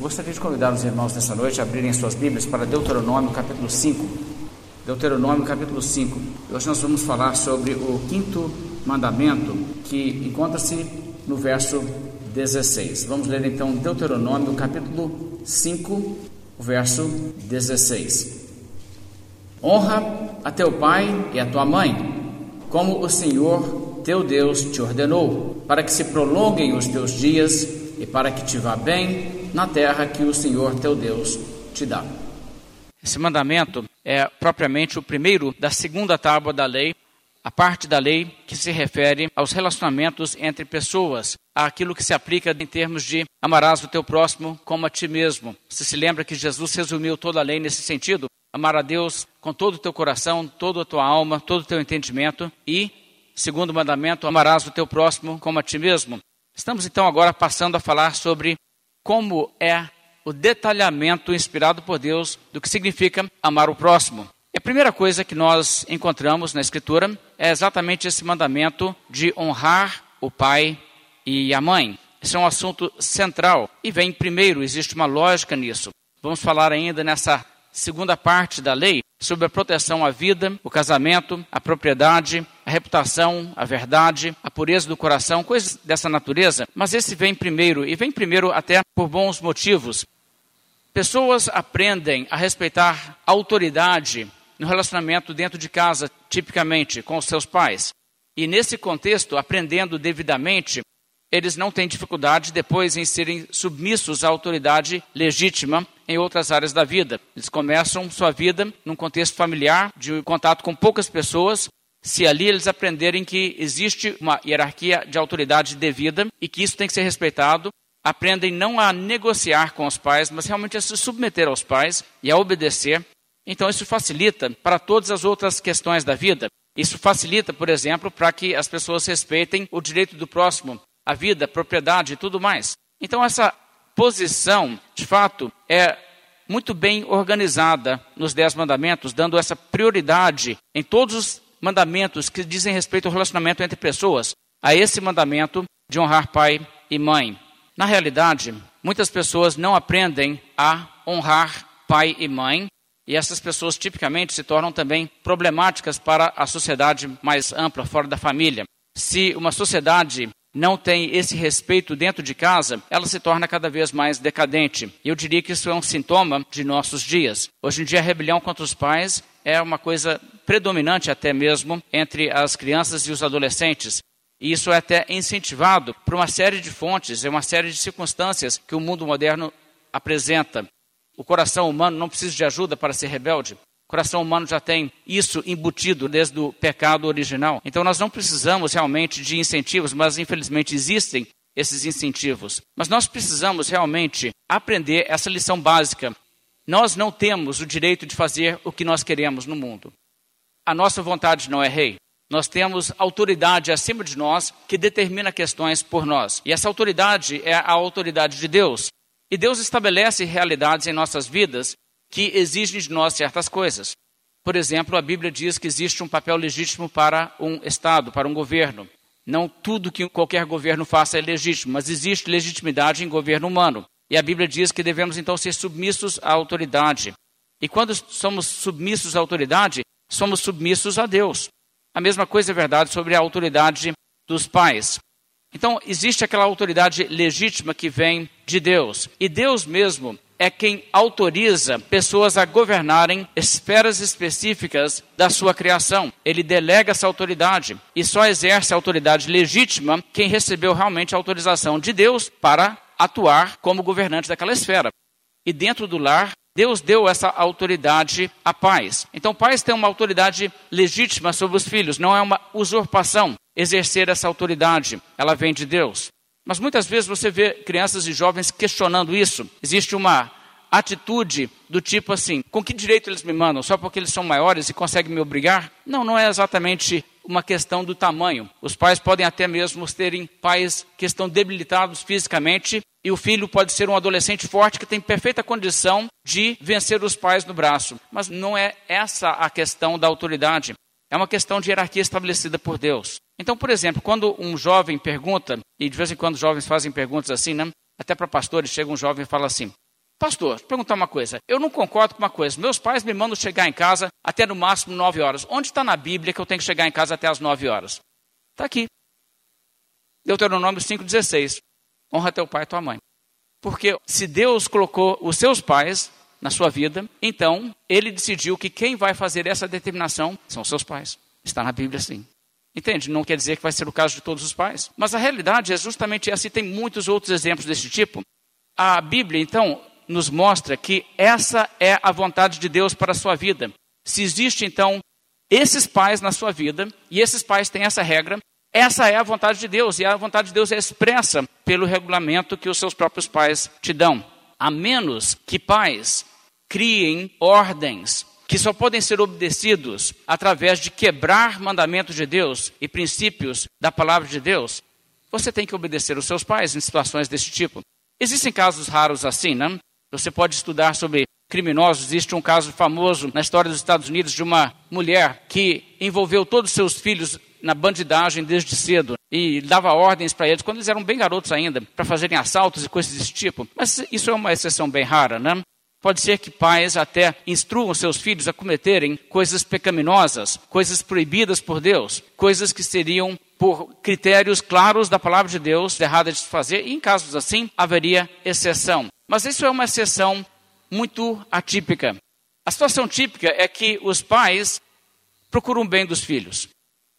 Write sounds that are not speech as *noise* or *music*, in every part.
Eu gostaria de convidar os irmãos nessa noite a abrirem suas Bíblias para Deuteronômio capítulo 5. Deuteronômio capítulo 5. Hoje nós vamos falar sobre o quinto mandamento que encontra-se no verso 16. Vamos ler então Deuteronômio capítulo 5, verso 16. Honra a teu pai e a tua mãe, como o Senhor teu Deus te ordenou, para que se prolonguem os teus dias e para que te vá bem na terra que o Senhor teu Deus te dá. Esse mandamento é propriamente o primeiro da segunda tábua da lei, a parte da lei que se refere aos relacionamentos entre pessoas, aquilo que se aplica em termos de amarás o teu próximo como a ti mesmo. Você se lembra que Jesus resumiu toda a lei nesse sentido? Amar a Deus com todo o teu coração, toda a tua alma, todo o teu entendimento e, segundo mandamento, amarás o teu próximo como a ti mesmo. Estamos então agora passando a falar sobre como é o detalhamento inspirado por Deus do que significa amar o próximo. E a primeira coisa que nós encontramos na Escritura é exatamente esse mandamento de honrar o pai e a mãe. Esse é um assunto central e vem primeiro, existe uma lógica nisso. Vamos falar ainda nessa segunda parte da lei sobre a proteção à vida, o casamento, a propriedade, a reputação, a verdade, a pureza do coração, coisas dessa natureza. Mas esse vem primeiro, e vem primeiro até por bons motivos. Pessoas aprendem a respeitar autoridade no relacionamento dentro de casa, tipicamente com os seus pais. E nesse contexto, aprendendo devidamente, eles não têm dificuldade depois em serem submissos à autoridade legítima em outras áreas da vida. Eles começam sua vida num contexto familiar, de contato com poucas pessoas. Se ali eles aprenderem que existe uma hierarquia de autoridade devida e que isso tem que ser respeitado, aprendem não a negociar com os pais, mas realmente a se submeter aos pais e a obedecer. Então isso facilita para todas as outras questões da vida. Isso facilita, por exemplo, para que as pessoas respeitem o direito do próximo, a vida, a propriedade e tudo mais. Então essa posição, de fato, é muito bem organizada nos Dez Mandamentos, dando essa prioridade em todos os mandamentos que dizem respeito ao relacionamento entre pessoas, a esse mandamento de honrar pai e mãe. Na realidade, muitas pessoas não aprendem a honrar pai e mãe, e essas pessoas tipicamente se tornam também problemáticas para a sociedade mais ampla, fora da família. Se uma sociedade não tem esse respeito dentro de casa, ela se torna cada vez mais decadente. Eu diria que isso é um sintoma de nossos dias. Hoje em dia, a rebelião contra os pais é uma coisa predominante até mesmo entre as crianças e os adolescentes. E isso é até incentivado por uma série de fontes, é uma série de circunstâncias que o mundo moderno apresenta. O coração humano não precisa de ajuda para ser rebelde. O coração humano já tem isso embutido desde o pecado original. Então nós não precisamos realmente de incentivos, mas infelizmente existem esses incentivos. Mas nós precisamos realmente aprender essa lição básica. Nós não temos o direito de fazer o que nós queremos no mundo. A nossa vontade não é rei. Nós temos autoridade acima de nós que determina questões por nós. E essa autoridade é a autoridade de Deus. E Deus estabelece realidades em nossas vidas que exigem de nós certas coisas. Por exemplo, a Bíblia diz que existe um papel legítimo para um Estado, para um governo. Não tudo que qualquer governo faça é legítimo, mas existe legitimidade em governo humano. E a Bíblia diz que devemos então ser submissos à autoridade. E quando somos submissos à autoridade, somos submissos a Deus. A mesma coisa é verdade sobre a autoridade dos pais. Então, existe aquela autoridade legítima que vem de Deus. E Deus mesmo é quem autoriza pessoas a governarem esferas específicas da sua criação. Ele delega essa autoridade e só exerce a autoridade legítima quem recebeu realmente a autorização de Deus para atuar como governante daquela esfera. E dentro do lar, Deus deu essa autoridade a pais. Então, pais têm uma autoridade legítima sobre os filhos, não é uma usurpação exercer essa autoridade, ela vem de Deus. Mas muitas vezes você vê crianças e jovens questionando isso. Existe uma atitude do tipo assim: com que direito eles me mandam? Só porque eles são maiores e conseguem me obrigar? Não, não é exatamente uma questão do tamanho. Os pais podem até mesmo terem pais que estão debilitados fisicamente e o filho pode ser um adolescente forte que tem perfeita condição de vencer os pais no braço. Mas não é essa a questão da autoridade. É uma questão de hierarquia estabelecida por Deus. Então, por exemplo, quando um jovem pergunta, e de vez em quando jovens fazem perguntas assim, né? até para pastores, chega um jovem e fala assim: Pastor, vou perguntar uma coisa. Eu não concordo com uma coisa. Meus pais me mandam chegar em casa até no máximo 9 horas. Onde está na Bíblia que eu tenho que chegar em casa até as 9 horas? Está aqui. Deuteronômio 5,16. Honra teu pai e tua mãe. Porque se Deus colocou os seus pais na sua vida, então ele decidiu que quem vai fazer essa determinação são seus pais. Está na Bíblia sim. Entende? Não quer dizer que vai ser o caso de todos os pais. Mas a realidade é justamente essa e tem muitos outros exemplos desse tipo. A Bíblia, então, nos mostra que essa é a vontade de Deus para a sua vida. Se existe, então, esses pais na sua vida, e esses pais têm essa regra, essa é a vontade de Deus, e a vontade de Deus é expressa pelo regulamento que os seus próprios pais te dão. A menos que pais criem ordens que só podem ser obedecidos através de quebrar mandamentos de Deus e princípios da palavra de Deus, você tem que obedecer os seus pais em situações desse tipo. Existem casos raros assim, não? Você pode estudar sobre criminosos. Existe um caso famoso na história dos Estados Unidos de uma mulher que envolveu todos os seus filhos na bandidagem desde cedo e dava ordens para eles, quando eles eram bem garotos ainda, para fazerem assaltos e coisas desse tipo. Mas isso é uma exceção bem rara, né? Pode ser que pais até instruam seus filhos a cometerem coisas pecaminosas, coisas proibidas por Deus, coisas que seriam por critérios claros da palavra de Deus, errada de se fazer, e em casos assim haveria exceção. Mas isso é uma exceção muito atípica. A situação típica é que os pais procuram bem dos filhos.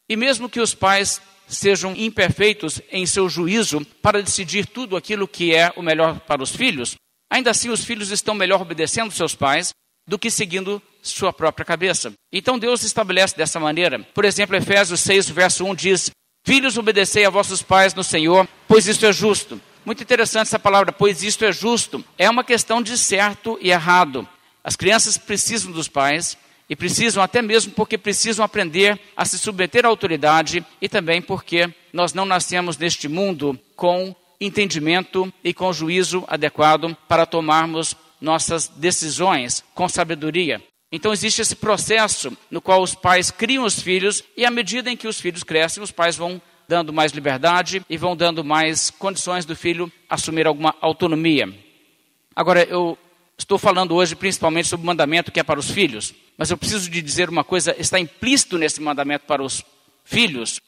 E mesmo que os pais sejam imperfeitos em seu juízo para decidir tudo aquilo que é o melhor para os filhos, ainda assim os filhos estão melhor obedecendo seus pais do que seguindo sua própria cabeça. Então Deus estabelece dessa maneira. Por exemplo, Efésios 6, verso 1 diz: Filhos, obedecei a vossos pais no Senhor, pois isto é justo. Muito interessante essa palavra, pois isto é justo. É uma questão de certo e errado. As crianças precisam dos pais e precisam até mesmo porque precisam aprender a se submeter à autoridade e também porque nós não nascemos neste mundo com entendimento e com juízo adequado para tomarmos nossas decisões com sabedoria. Então existe esse processo no qual os pais criam os filhos e à medida em que os filhos crescem, os pais vão dando mais liberdade e vão dando mais condições do filho assumir alguma autonomia. Agora, eu estou falando hoje principalmente sobre o mandamento que é para os filhos, mas eu preciso de dizer uma coisa, está implícito nesse mandamento para os filhos,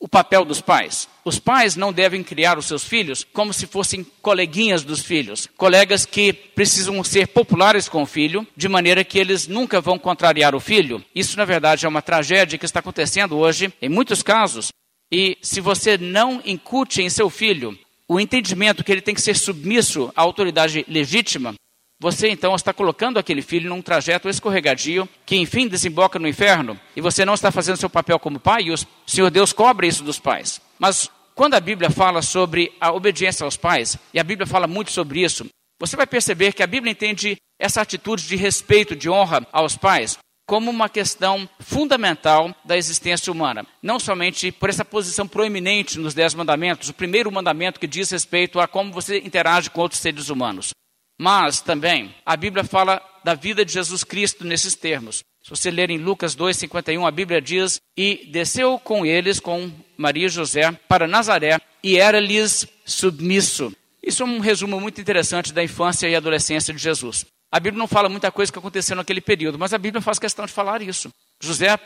o papel dos pais. Os pais não devem criar os seus filhos como se fossem coleguinhas dos filhos, colegas que precisam ser populares com o filho, de maneira que eles nunca vão contrariar o filho. Isso, na verdade, é uma tragédia que está acontecendo hoje, em muitos casos, e se você não incute em seu filho o entendimento que ele tem que ser submisso à autoridade legítima, você então está colocando aquele filho num trajeto escorregadio que enfim desemboca no inferno e você não está fazendo seu papel como pai e o Senhor Deus cobra isso dos pais. Mas quando a Bíblia fala sobre a obediência aos pais, e a Bíblia fala muito sobre isso, você vai perceber que a Bíblia entende essa atitude de respeito, de honra aos pais, como uma questão fundamental da existência humana. Não somente por essa posição proeminente nos Dez Mandamentos, o primeiro mandamento que diz respeito a como você interage com outros seres humanos. Mas também a Bíblia fala da vida de Jesus Cristo nesses termos. Se você ler em Lucas 2,51, a Bíblia diz: E desceu com eles, com Maria e José, para Nazaré, e era-lhes submisso. Isso é um resumo muito interessante da infância e adolescência de Jesus. A Bíblia não fala muita coisa que aconteceu naquele período, mas a Bíblia faz questão de falar isso. José,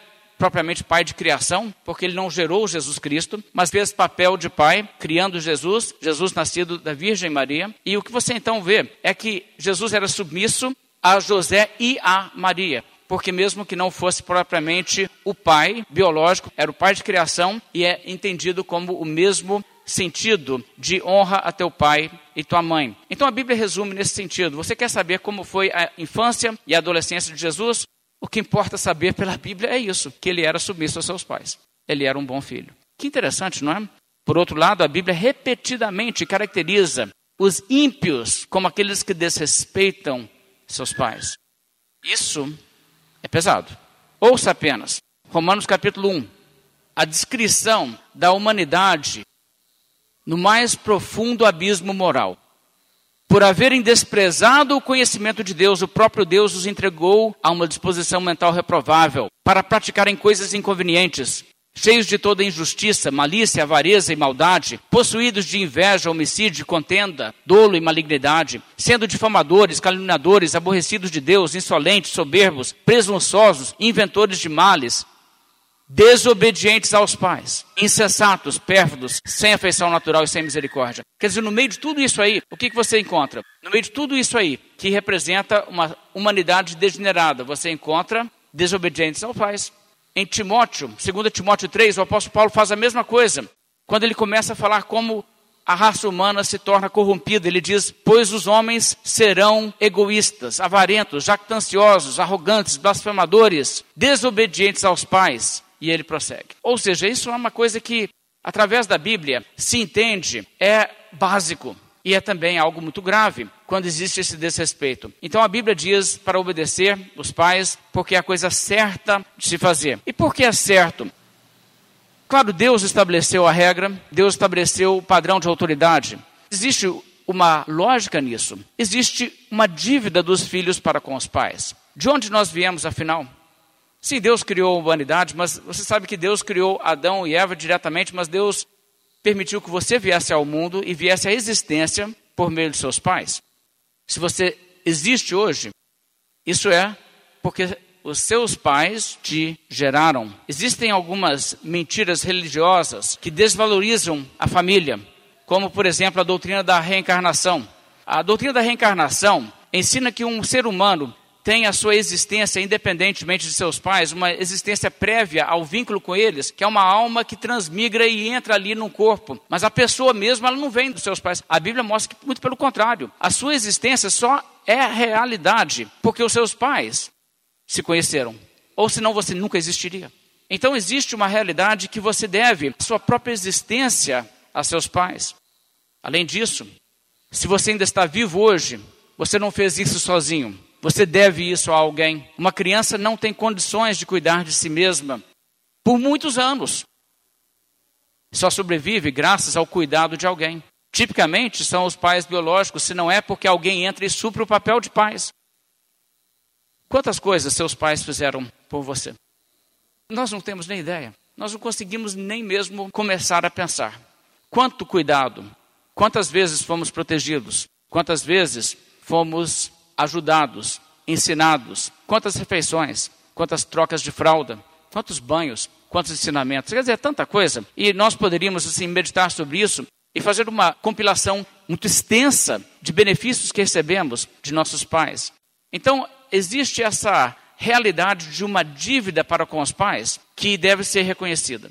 propriamente pai de criação, porque ele não gerou Jesus Cristo, mas fez papel de pai, criando Jesus, Jesus nascido da Virgem Maria. E o que você então vê é que Jesus era submisso a José e a Maria porque mesmo que não fosse propriamente o pai biológico, era o pai de criação e é entendido como o mesmo sentido de honra a teu pai e tua mãe. Então a Bíblia resume nesse sentido. Você quer saber como foi a infância e a adolescência de Jesus? O que importa saber pela Bíblia é isso, que ele era submisso aos seus pais. Ele era um bom filho. Que interessante, não é? Por outro lado, a Bíblia repetidamente caracteriza os ímpios como aqueles que desrespeitam seus pais. Isso é pesado. Ouça apenas Romanos capítulo 1. A descrição da humanidade no mais profundo abismo moral. Por haverem desprezado o conhecimento de Deus, o próprio Deus os entregou a uma disposição mental reprovável para praticarem coisas inconvenientes, cheios de toda injustiça, malícia, avareza e maldade, possuídos de inveja, homicídio, contenda, dolo e malignidade, sendo difamadores, caluniadores, aborrecidos de Deus, insolentes, soberbos, presunçosos, inventores de males, desobedientes aos pais, insensatos, pérfidos, sem afeição natural e sem misericórdia. Quer dizer, no meio de tudo isso aí, o que, que você encontra? No meio de tudo isso aí, que representa uma humanidade degenerada, você encontra desobedientes aos pais. Em Timóteo, 2 Timóteo 3, o apóstolo Paulo faz a mesma coisa. Quando ele começa a falar como a raça humana se torna corrompida, ele diz: Pois os homens serão egoístas, avarentos, jactanciosos, arrogantes, blasfemadores, desobedientes aos pais, e ele prossegue. Ou seja, isso é uma coisa que, através da Bíblia, se entende, é básico. E é também algo muito grave quando existe esse desrespeito. Então a Bíblia diz para obedecer os pais, porque é a coisa certa de se fazer. E por que é certo? Claro, Deus estabeleceu a regra, Deus estabeleceu o padrão de autoridade. Existe uma lógica nisso. Existe uma dívida dos filhos para com os pais. De onde nós viemos, afinal? Sim, Deus criou a humanidade, mas você sabe que Deus criou Adão e Eva diretamente, mas Deus permitiu que você viesse ao mundo e viesse à existência por meio de seus pais. Se você existe hoje, isso é porque os seus pais te geraram. Existem algumas mentiras religiosas que desvalorizam a família, como por exemplo a doutrina da reencarnação. A doutrina da reencarnação ensina que um ser humano tem a sua existência independentemente de seus pais, uma existência prévia ao vínculo com eles, que é uma alma que transmigra e entra ali no corpo. Mas a pessoa mesmo, ela não vem dos seus pais. A Bíblia mostra que, muito pelo contrário, a sua existência só é realidade porque os seus pais se conheceram. Ou senão você nunca existiria. Então existe uma realidade que você deve sua própria existência a seus pais. Além disso, se você ainda está vivo hoje, você não fez isso sozinho. Você deve isso a alguém. Uma criança não tem condições de cuidar de si mesma por muitos anos. Só sobrevive graças ao cuidado de alguém. Tipicamente são os pais biológicos, se não é porque alguém entra e supra o papel de pais. Quantas coisas seus pais fizeram por você? Nós não temos nem ideia. Nós não conseguimos nem mesmo começar a pensar. Quanto cuidado, quantas vezes fomos protegidos, quantas vezes fomos ajudados, ensinados. Quantas refeições, quantas trocas de fralda, quantos banhos, quantos ensinamentos. Quer dizer, é tanta coisa. E nós poderíamos assim meditar sobre isso e fazer uma compilação muito extensa de benefícios que recebemos de nossos pais. Então, existe essa realidade de uma dívida para com os pais que deve ser reconhecida.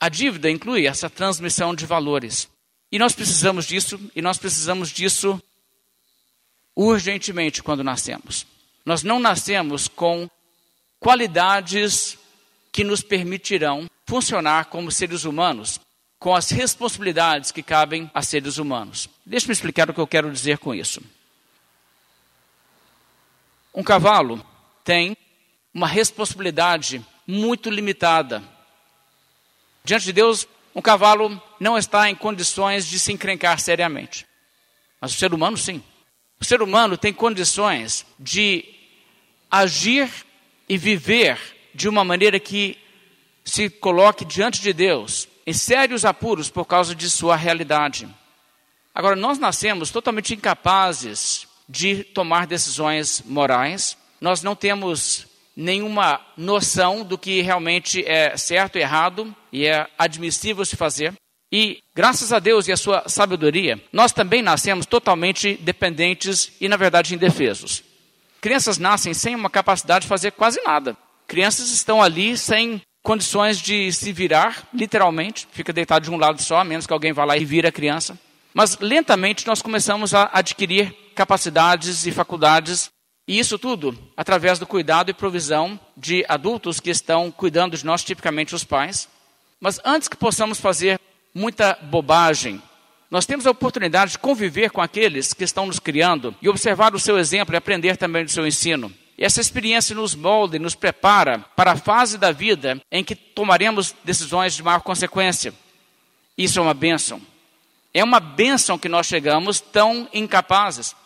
A dívida inclui essa transmissão de valores. E nós precisamos disso, e nós precisamos disso urgentemente quando nascemos. Nós não nascemos com qualidades que nos permitirão funcionar como seres humanos, com as responsabilidades que cabem a seres humanos. Deixe-me explicar o que eu quero dizer com isso. Um cavalo tem uma responsabilidade muito limitada. Diante de Deus, um cavalo não está em condições de se encrencar seriamente. Mas o ser humano, sim. O ser humano tem condições de agir e viver de uma maneira que se coloque diante de Deus em sérios apuros por causa de sua realidade. Agora, nós nascemos totalmente incapazes de tomar decisões morais, nós não temos nenhuma noção do que realmente é certo e errado e é admissível se fazer. E, graças a Deus e a sua sabedoria, nós também nascemos totalmente dependentes e, na verdade, indefesos. Crianças nascem sem uma capacidade de fazer quase nada. Crianças estão ali sem condições de se virar, literalmente, fica deitado de um lado só, a menos que alguém vá lá e vira a criança. Mas lentamente nós começamos a adquirir capacidades e faculdades, e isso tudo através do cuidado e provisão de adultos que estão cuidando de nós, tipicamente os pais. Mas antes que possamos fazer muita bobagem. Nós temos a oportunidade de conviver com aqueles que estão nos criando e observar o seu exemplo e aprender também do seu ensino. E essa experiência nos molda e nos prepara para a fase da vida em que tomaremos decisões de maior consequência. Isso é uma bênção. É uma bênção que nós chegamos tão incapazes.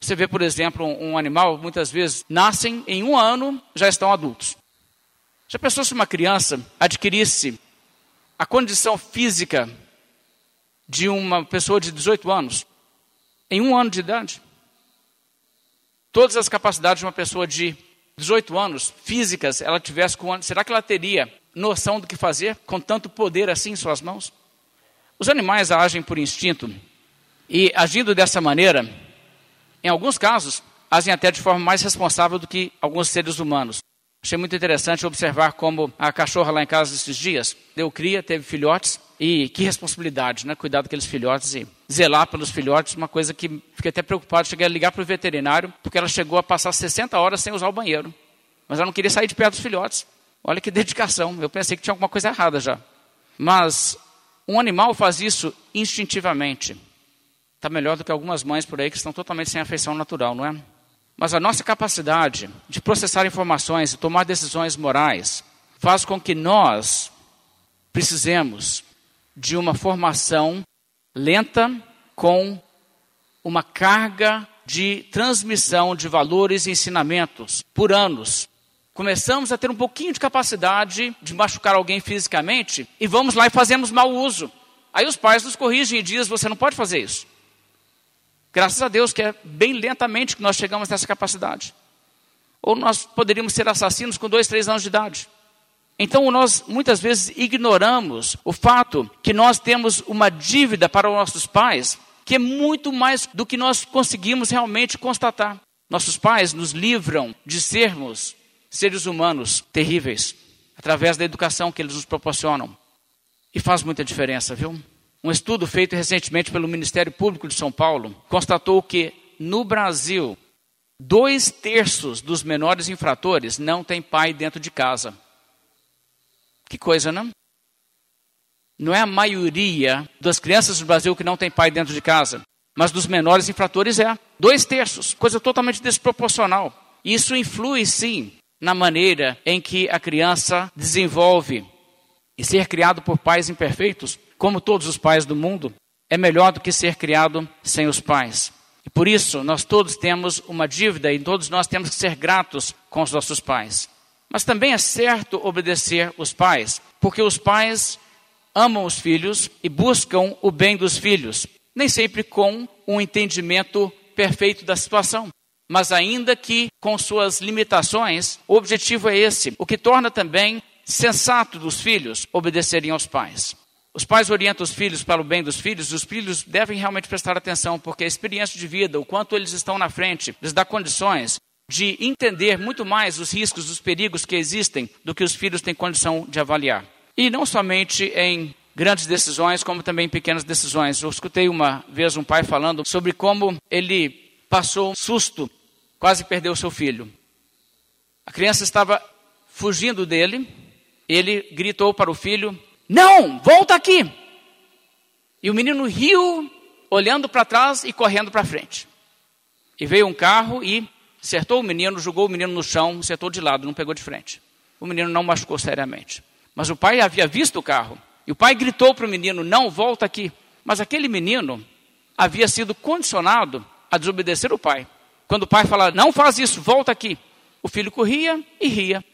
Você vê, por exemplo, um animal, muitas vezes nascem em um ano, já estão adultos. Já pensou se uma criança adquirisse a condição física de uma pessoa de 18 anos em um ano de idade? Todas as capacidades de uma pessoa de 18 anos, físicas, ela tivesse com será que ela teria noção do que fazer com tanto poder assim em suas mãos? Os animais agem por instinto e agindo dessa maneira, em alguns casos, agem até de forma mais responsável do que alguns seres humanos. Achei muito interessante observar como a cachorra lá em casa esses dias deu cria, teve filhotes e que responsabilidade, né? Cuidar daqueles filhotes e zelar pelos filhotes, uma coisa que fiquei até preocupado. Cheguei a ligar para o veterinário porque ela chegou a passar 60 horas sem usar o banheiro, mas ela não queria sair de perto dos filhotes. Olha que *laughs* dedicação. Eu pensei que tinha alguma coisa errada já. Mas um animal faz isso instintivamente. Está melhor do que algumas mães por aí que estão totalmente sem afeição natural, não é? Mas a nossa capacidade de processar informações e tomar decisões morais faz com que nós precisemos de uma formação lenta com uma carga de transmissão de valores e ensinamentos por anos. Começamos a ter um pouquinho de capacidade de machucar alguém fisicamente e vamos lá e fazemos mau uso. Aí os pais nos corrigem e dizem: você não pode fazer isso. Graças a Deus que é bem lentamente que nós chegamos nessa capacidade. Ou nós poderíamos ser assassinos com dois, três anos de idade. Então nós muitas vezes ignoramos o fato que nós temos uma dívida para os nossos pais que é muito mais do que nós conseguimos realmente constatar. Nossos pais nos livram de sermos seres humanos terríveis através da educação que eles nos proporcionam. E faz muita diferença, viu? Um estudo feito recentemente pelo Ministério Público de São Paulo constatou que no Brasil, dois terços dos menores infratores não têm pai dentro de casa. Que coisa, não? Não é a maioria das crianças do Brasil que não tem pai dentro de casa, mas dos menores infratores é. Dois terços, coisa totalmente desproporcional. Isso influi, sim, na maneira em que a criança desenvolve. E ser criado por pais imperfeitos como todos os pais do mundo, é melhor do que ser criado sem os pais. E por isso, nós todos temos uma dívida e todos nós temos que ser gratos com os nossos pais. Mas também é certo obedecer os pais, porque os pais amam os filhos e buscam o bem dos filhos, nem sempre com um entendimento perfeito da situação. Mas ainda que com suas limitações, o objetivo é esse, o que torna também sensato dos filhos obedecerem aos pais. Os pais orientam os filhos para o bem dos filhos, os filhos devem realmente prestar atenção, porque a experiência de vida, o quanto eles estão na frente, lhes dá condições de entender muito mais os riscos, os perigos que existem, do que os filhos têm condição de avaliar. E não somente em grandes decisões, como também em pequenas decisões. Eu escutei uma vez um pai falando sobre como ele passou um susto, quase perdeu seu filho. A criança estava fugindo dele, ele gritou para o filho: não, volta aqui. E o menino riu, olhando para trás e correndo para frente. E veio um carro e acertou o menino, jogou o menino no chão, acertou de lado, não pegou de frente. O menino não machucou seriamente. Mas o pai havia visto o carro. E o pai gritou para o menino: Não, volta aqui. Mas aquele menino havia sido condicionado a desobedecer o pai. Quando o pai falava: Não faz isso, volta aqui. O filho corria e ria.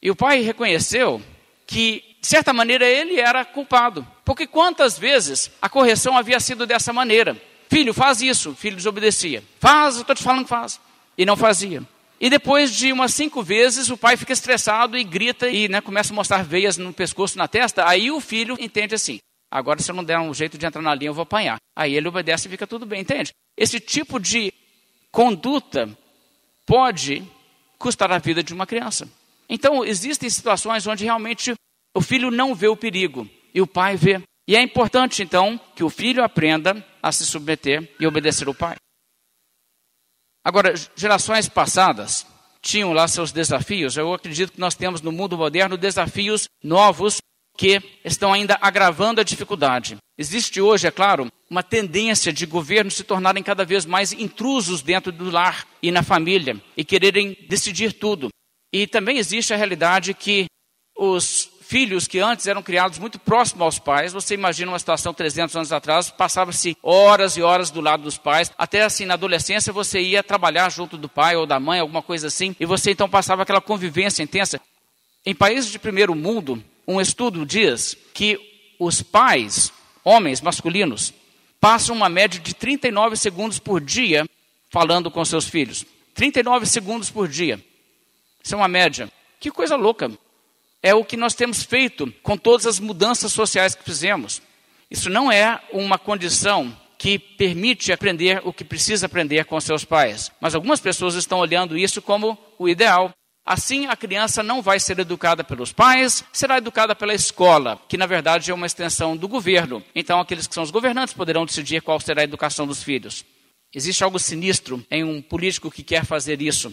E o pai reconheceu que de certa maneira, ele era culpado. Porque quantas vezes a correção havia sido dessa maneira? Filho, faz isso. O filho desobedecia. Faz, estou te falando que faz. E não fazia. E depois de umas cinco vezes, o pai fica estressado e grita e né, começa a mostrar veias no pescoço, na testa. Aí o filho entende assim: agora se eu não der um jeito de entrar na linha, eu vou apanhar. Aí ele obedece e fica tudo bem, entende? Esse tipo de conduta pode custar a vida de uma criança. Então, existem situações onde realmente o filho não vê o perigo e o pai vê. E é importante, então, que o filho aprenda a se submeter e obedecer ao pai. Agora, gerações passadas tinham lá seus desafios. Eu acredito que nós temos no mundo moderno desafios novos que estão ainda agravando a dificuldade. Existe hoje, é claro, uma tendência de governos se tornarem cada vez mais intrusos dentro do lar e na família e quererem decidir tudo. E também existe a realidade que os filhos que antes eram criados muito próximos aos pais, você imagina uma situação 300 anos atrás, passava-se horas e horas do lado dos pais, até assim na adolescência você ia trabalhar junto do pai ou da mãe, alguma coisa assim, e você então passava aquela convivência intensa. Em países de primeiro mundo, um estudo diz que os pais, homens masculinos, passam uma média de 39 segundos por dia falando com seus filhos. 39 segundos por dia. Isso é uma média. Que coisa louca. É o que nós temos feito com todas as mudanças sociais que fizemos. Isso não é uma condição que permite aprender o que precisa aprender com seus pais. Mas algumas pessoas estão olhando isso como o ideal. Assim, a criança não vai ser educada pelos pais, será educada pela escola, que na verdade é uma extensão do governo. Então, aqueles que são os governantes poderão decidir qual será a educação dos filhos. Existe algo sinistro em um político que quer fazer isso.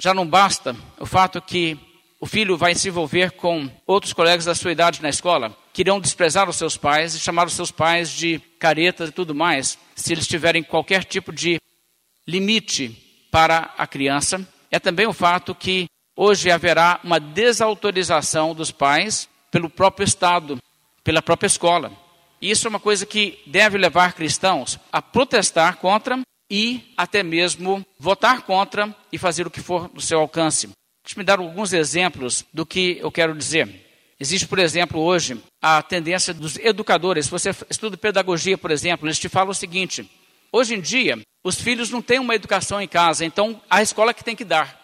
Já não basta o fato que o filho vai se envolver com outros colegas da sua idade na escola, que irão desprezar os seus pais e chamar os seus pais de caretas e tudo mais, se eles tiverem qualquer tipo de limite para a criança é também o fato que hoje haverá uma desautorização dos pais pelo próprio Estado, pela própria escola. Isso é uma coisa que deve levar cristãos a protestar contra e até mesmo votar contra e fazer o que for do seu alcance. Deixa me dar alguns exemplos do que eu quero dizer. Existe, por exemplo, hoje a tendência dos educadores. Se você estuda pedagogia, por exemplo, eles te falam o seguinte: hoje em dia, os filhos não têm uma educação em casa, então a escola que tem que dar.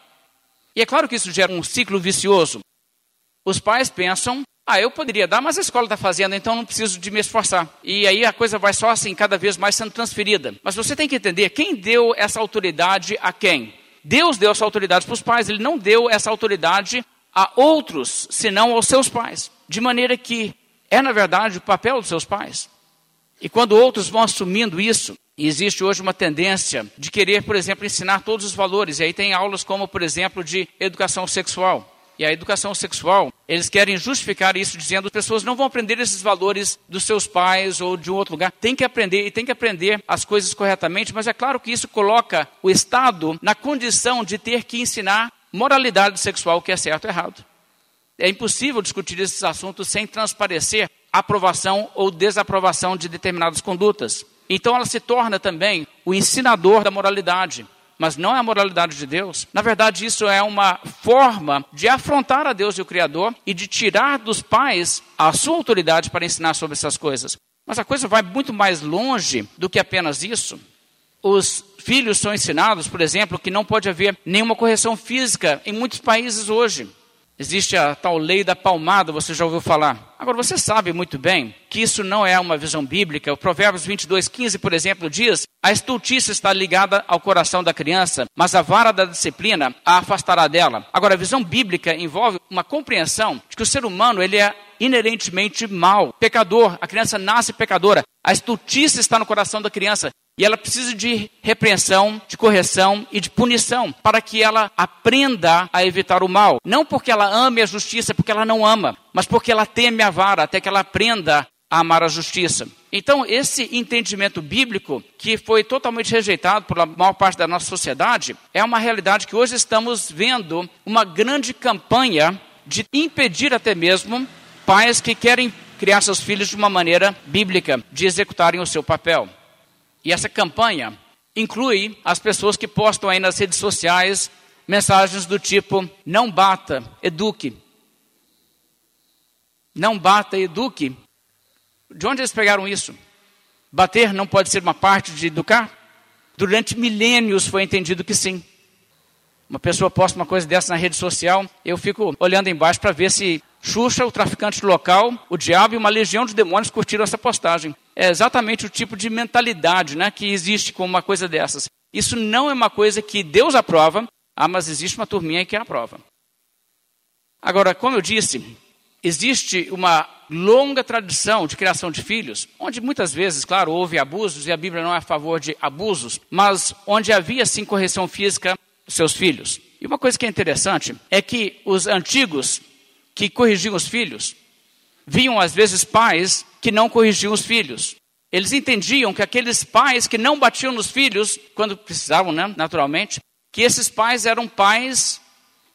E é claro que isso gera um ciclo vicioso. Os pais pensam, ah, eu poderia dar, mas a escola está fazendo, então não preciso de me esforçar. E aí a coisa vai só assim, cada vez mais sendo transferida. Mas você tem que entender quem deu essa autoridade a quem. Deus deu essa autoridade para os pais, ele não deu essa autoridade a outros, senão aos seus pais. De maneira que é, na verdade, o papel dos seus pais. E quando outros vão assumindo isso, existe hoje uma tendência de querer, por exemplo, ensinar todos os valores. E aí tem aulas como, por exemplo, de educação sexual. E a educação sexual, eles querem justificar isso dizendo que as pessoas não vão aprender esses valores dos seus pais ou de um outro lugar. Tem que aprender e tem que aprender as coisas corretamente, mas é claro que isso coloca o Estado na condição de ter que ensinar moralidade sexual, que é certo ou errado. É impossível discutir esses assuntos sem transparecer aprovação ou desaprovação de determinadas condutas. Então ela se torna também o ensinador da moralidade. Mas não é a moralidade de Deus. Na verdade, isso é uma forma de afrontar a Deus e o Criador e de tirar dos pais a sua autoridade para ensinar sobre essas coisas. Mas a coisa vai muito mais longe do que apenas isso. Os filhos são ensinados, por exemplo, que não pode haver nenhuma correção física em muitos países hoje. Existe a tal lei da palmada, você já ouviu falar. Agora, você sabe muito bem que isso não é uma visão bíblica. O Provérbios 22, 15, por exemplo, diz: A estultícia está ligada ao coração da criança, mas a vara da disciplina a afastará dela. Agora, a visão bíblica envolve uma compreensão de que o ser humano ele é inerentemente mal, pecador. A criança nasce pecadora. A estultícia está no coração da criança. E ela precisa de repreensão, de correção e de punição para que ela aprenda a evitar o mal. Não porque ela ame a justiça, porque ela não ama, mas porque ela teme a vara, até que ela aprenda a amar a justiça. Então, esse entendimento bíblico, que foi totalmente rejeitado pela maior parte da nossa sociedade, é uma realidade que hoje estamos vendo uma grande campanha de impedir até mesmo pais que querem criar seus filhos de uma maneira bíblica, de executarem o seu papel. E essa campanha inclui as pessoas que postam aí nas redes sociais mensagens do tipo: não bata, eduque. Não bata, eduque. De onde eles pegaram isso? Bater não pode ser uma parte de educar? Durante milênios foi entendido que sim. Uma pessoa posta uma coisa dessa na rede social, eu fico olhando embaixo para ver se Xuxa, o traficante local, o diabo e uma legião de demônios curtiram essa postagem. É exatamente o tipo de mentalidade né, que existe com uma coisa dessas. Isso não é uma coisa que Deus aprova, ah, mas existe uma turminha que aprova. Agora, como eu disse, existe uma longa tradição de criação de filhos, onde muitas vezes, claro, houve abusos, e a Bíblia não é a favor de abusos, mas onde havia sim correção física seus filhos. E uma coisa que é interessante é que os antigos que corrigiam os filhos, viam às vezes pais que não corrigiam os filhos. Eles entendiam que aqueles pais que não batiam nos filhos, quando precisavam, né, naturalmente, que esses pais eram pais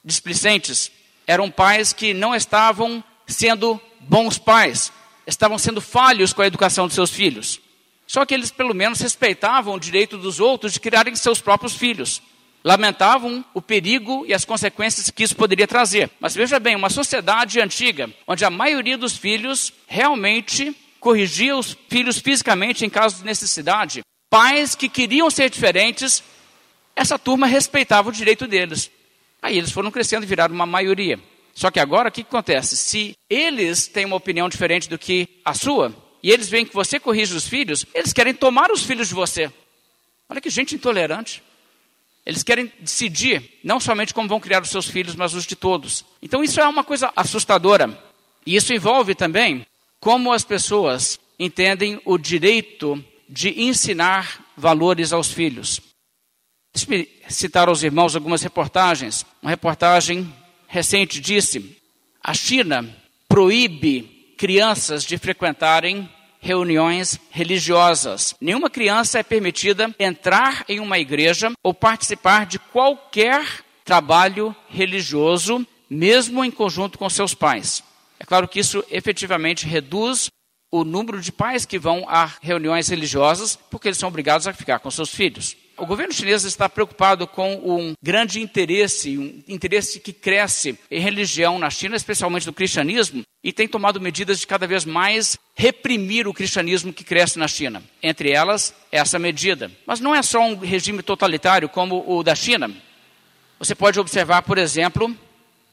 displicentes, eram pais que não estavam sendo bons pais, estavam sendo falhos com a educação dos seus filhos. Só que eles, pelo menos, respeitavam o direito dos outros de criarem seus próprios filhos. Lamentavam o perigo e as consequências que isso poderia trazer. Mas veja bem, uma sociedade antiga, onde a maioria dos filhos realmente corrigia os filhos fisicamente em caso de necessidade, pais que queriam ser diferentes, essa turma respeitava o direito deles. Aí eles foram crescendo e viraram uma maioria. Só que agora o que acontece? Se eles têm uma opinião diferente do que a sua, e eles veem que você corrige os filhos, eles querem tomar os filhos de você. Olha que gente intolerante. Eles querem decidir não somente como vão criar os seus filhos, mas os de todos. Então isso é uma coisa assustadora. E isso envolve também como as pessoas entendem o direito de ensinar valores aos filhos. Deixe-me citar aos irmãos algumas reportagens. Uma reportagem recente disse: a China proíbe crianças de frequentarem reuniões religiosas. Nenhuma criança é permitida entrar em uma igreja ou participar de qualquer trabalho religioso, mesmo em conjunto com seus pais. É claro que isso efetivamente reduz o número de pais que vão a reuniões religiosas, porque eles são obrigados a ficar com seus filhos. O governo chinês está preocupado com um grande interesse, um interesse que cresce em religião na China, especialmente no cristianismo, e tem tomado medidas de cada vez mais reprimir o cristianismo que cresce na China. Entre elas, essa medida. Mas não é só um regime totalitário como o da China. Você pode observar, por exemplo,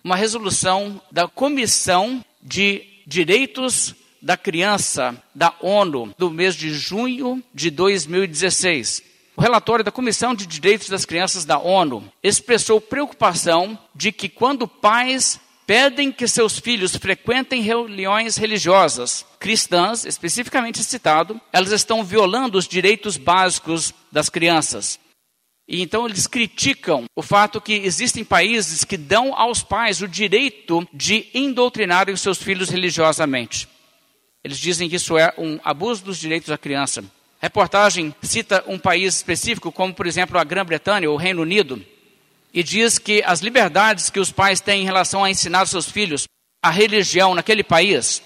uma resolução da Comissão de Direitos da Criança da ONU do mês de junho de 2016 o relatório da Comissão de Direitos das Crianças da ONU expressou preocupação de que quando pais pedem que seus filhos frequentem reuniões religiosas cristãs, especificamente citado, elas estão violando os direitos básicos das crianças. E então eles criticam o fato que existem países que dão aos pais o direito de indoutrinar os seus filhos religiosamente. Eles dizem que isso é um abuso dos direitos da criança. Reportagem cita um país específico, como por exemplo a Grã-Bretanha ou o Reino Unido, e diz que as liberdades que os pais têm em relação a ensinar seus filhos a religião naquele país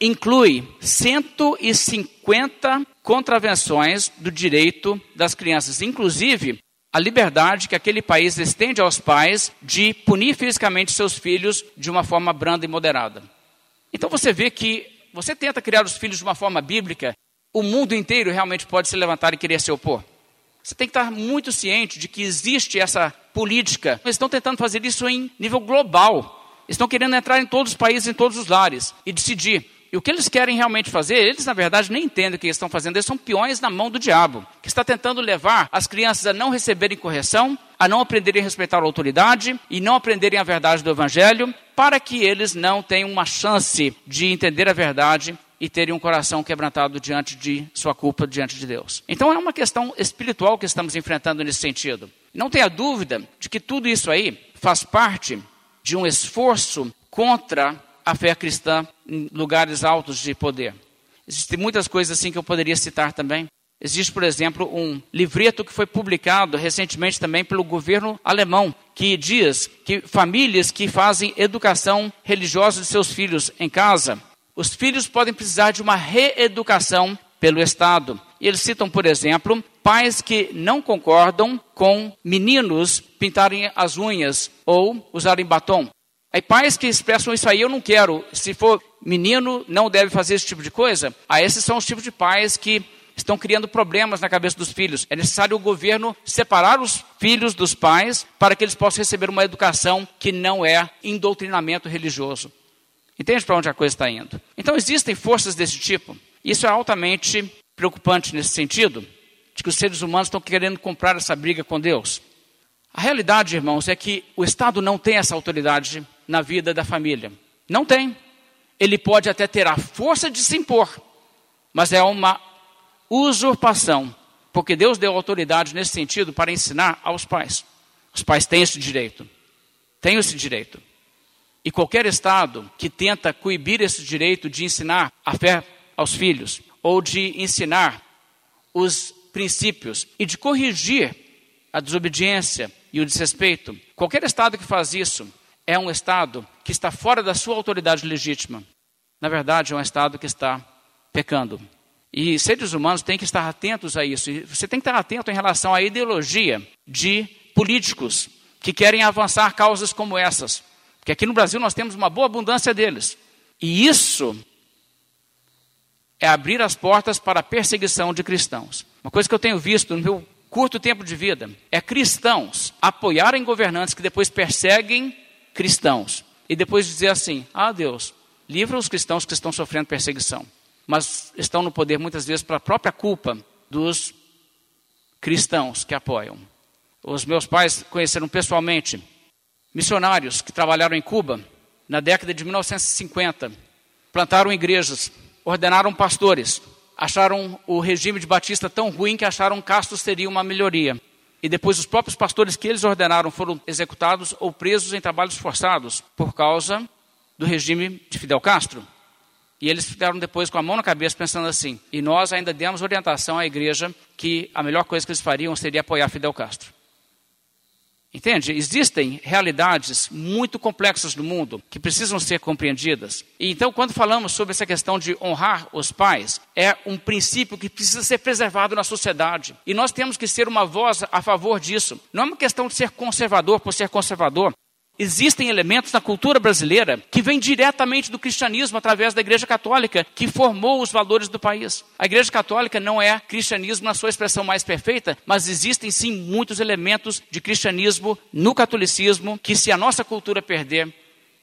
inclui 150 contravenções do direito das crianças, inclusive a liberdade que aquele país estende aos pais de punir fisicamente seus filhos de uma forma branda e moderada. Então você vê que você tenta criar os filhos de uma forma bíblica o mundo inteiro realmente pode se levantar e querer se opor. Você tem que estar muito ciente de que existe essa política. Eles estão tentando fazer isso em nível global. estão querendo entrar em todos os países, em todos os lares e decidir. E o que eles querem realmente fazer, eles na verdade nem entendem o que eles estão fazendo, eles são peões na mão do diabo, que está tentando levar as crianças a não receberem correção, a não aprenderem a respeitar a autoridade e não aprenderem a verdade do evangelho, para que eles não tenham uma chance de entender a verdade e terem um coração quebrantado diante de sua culpa diante de Deus. Então é uma questão espiritual que estamos enfrentando nesse sentido. Não tenha dúvida de que tudo isso aí faz parte de um esforço contra a fé cristã em lugares altos de poder. Existem muitas coisas assim que eu poderia citar também. Existe, por exemplo, um livreto que foi publicado recentemente também pelo governo alemão, que diz que famílias que fazem educação religiosa de seus filhos em casa os filhos podem precisar de uma reeducação pelo Estado. E eles citam, por exemplo, pais que não concordam com meninos pintarem as unhas ou usarem batom. Aí pais que expressam isso aí, eu não quero. Se for menino, não deve fazer esse tipo de coisa. Aí esses são os tipos de pais que estão criando problemas na cabeça dos filhos. É necessário o governo separar os filhos dos pais para que eles possam receber uma educação que não é indoutrinamento religioso. Entende para onde a coisa está indo? Então existem forças desse tipo. Isso é altamente preocupante nesse sentido, de que os seres humanos estão querendo comprar essa briga com Deus. A realidade, irmãos, é que o Estado não tem essa autoridade na vida da família. Não tem. Ele pode até ter a força de se impor, mas é uma usurpação, porque Deus deu autoridade nesse sentido para ensinar aos pais. Os pais têm esse direito. Têm esse direito. E qualquer Estado que tenta coibir esse direito de ensinar a fé aos filhos, ou de ensinar os princípios e de corrigir a desobediência e o desrespeito, qualquer Estado que faz isso é um Estado que está fora da sua autoridade legítima. Na verdade, é um Estado que está pecando. E seres humanos têm que estar atentos a isso. E você tem que estar atento em relação à ideologia de políticos que querem avançar causas como essas. Porque aqui no Brasil nós temos uma boa abundância deles. E isso é abrir as portas para a perseguição de cristãos. Uma coisa que eu tenho visto no meu curto tempo de vida é cristãos apoiarem governantes que depois perseguem cristãos e depois dizer assim: ah, Deus, livra os cristãos que estão sofrendo perseguição, mas estão no poder muitas vezes pela própria culpa dos cristãos que apoiam. Os meus pais conheceram pessoalmente missionários que trabalharam em Cuba na década de 1950, plantaram igrejas, ordenaram pastores, acharam o regime de Batista tão ruim que acharam que Castro seria uma melhoria. E depois os próprios pastores que eles ordenaram foram executados ou presos em trabalhos forçados por causa do regime de Fidel Castro. E eles ficaram depois com a mão na cabeça pensando assim: e nós ainda demos orientação à igreja que a melhor coisa que eles fariam seria apoiar Fidel Castro. Entende? Existem realidades muito complexas no mundo que precisam ser compreendidas. E então, quando falamos sobre essa questão de honrar os pais, é um princípio que precisa ser preservado na sociedade. E nós temos que ser uma voz a favor disso. Não é uma questão de ser conservador por ser conservador, Existem elementos na cultura brasileira que vêm diretamente do cristianismo através da Igreja Católica, que formou os valores do país. A Igreja Católica não é cristianismo na sua expressão mais perfeita, mas existem sim muitos elementos de cristianismo no catolicismo que, se a nossa cultura perder,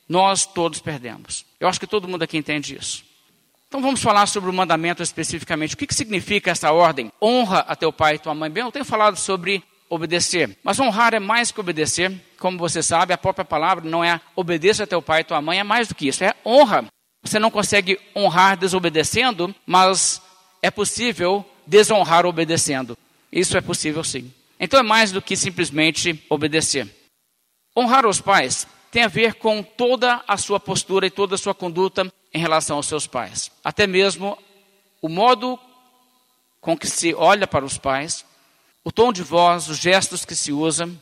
nós todos perdemos. Eu acho que todo mundo aqui entende isso. Então vamos falar sobre o mandamento especificamente. O que, que significa essa ordem? Honra a teu pai e tua mãe. Bem, eu tenho falado sobre obedecer. Mas honrar é mais que obedecer. Como você sabe, a própria palavra não é obedeça a teu pai e tua mãe, é mais do que isso, é honra. Você não consegue honrar desobedecendo, mas é possível desonrar obedecendo. Isso é possível sim. Então é mais do que simplesmente obedecer. Honrar os pais tem a ver com toda a sua postura e toda a sua conduta em relação aos seus pais. Até mesmo o modo com que se olha para os pais, o tom de voz, os gestos que se usam,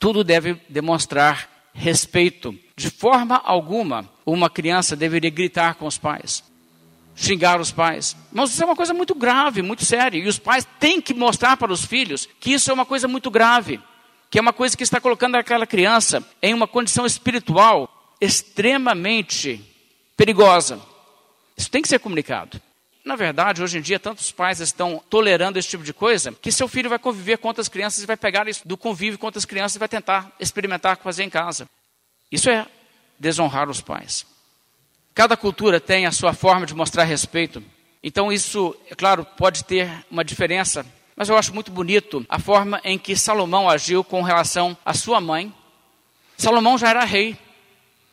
tudo deve demonstrar respeito. De forma alguma, uma criança deveria gritar com os pais, xingar os pais. Mas isso é uma coisa muito grave, muito séria. E os pais têm que mostrar para os filhos que isso é uma coisa muito grave, que é uma coisa que está colocando aquela criança em uma condição espiritual extremamente perigosa. Isso tem que ser comunicado. Na verdade, hoje em dia, tantos pais estão tolerando esse tipo de coisa que seu filho vai conviver com outras crianças e vai pegar isso do convívio com outras crianças e vai tentar experimentar fazer em casa. Isso é desonrar os pais. Cada cultura tem a sua forma de mostrar respeito. Então, isso, é claro, pode ter uma diferença, mas eu acho muito bonito a forma em que Salomão agiu com relação à sua mãe. Salomão já era rei.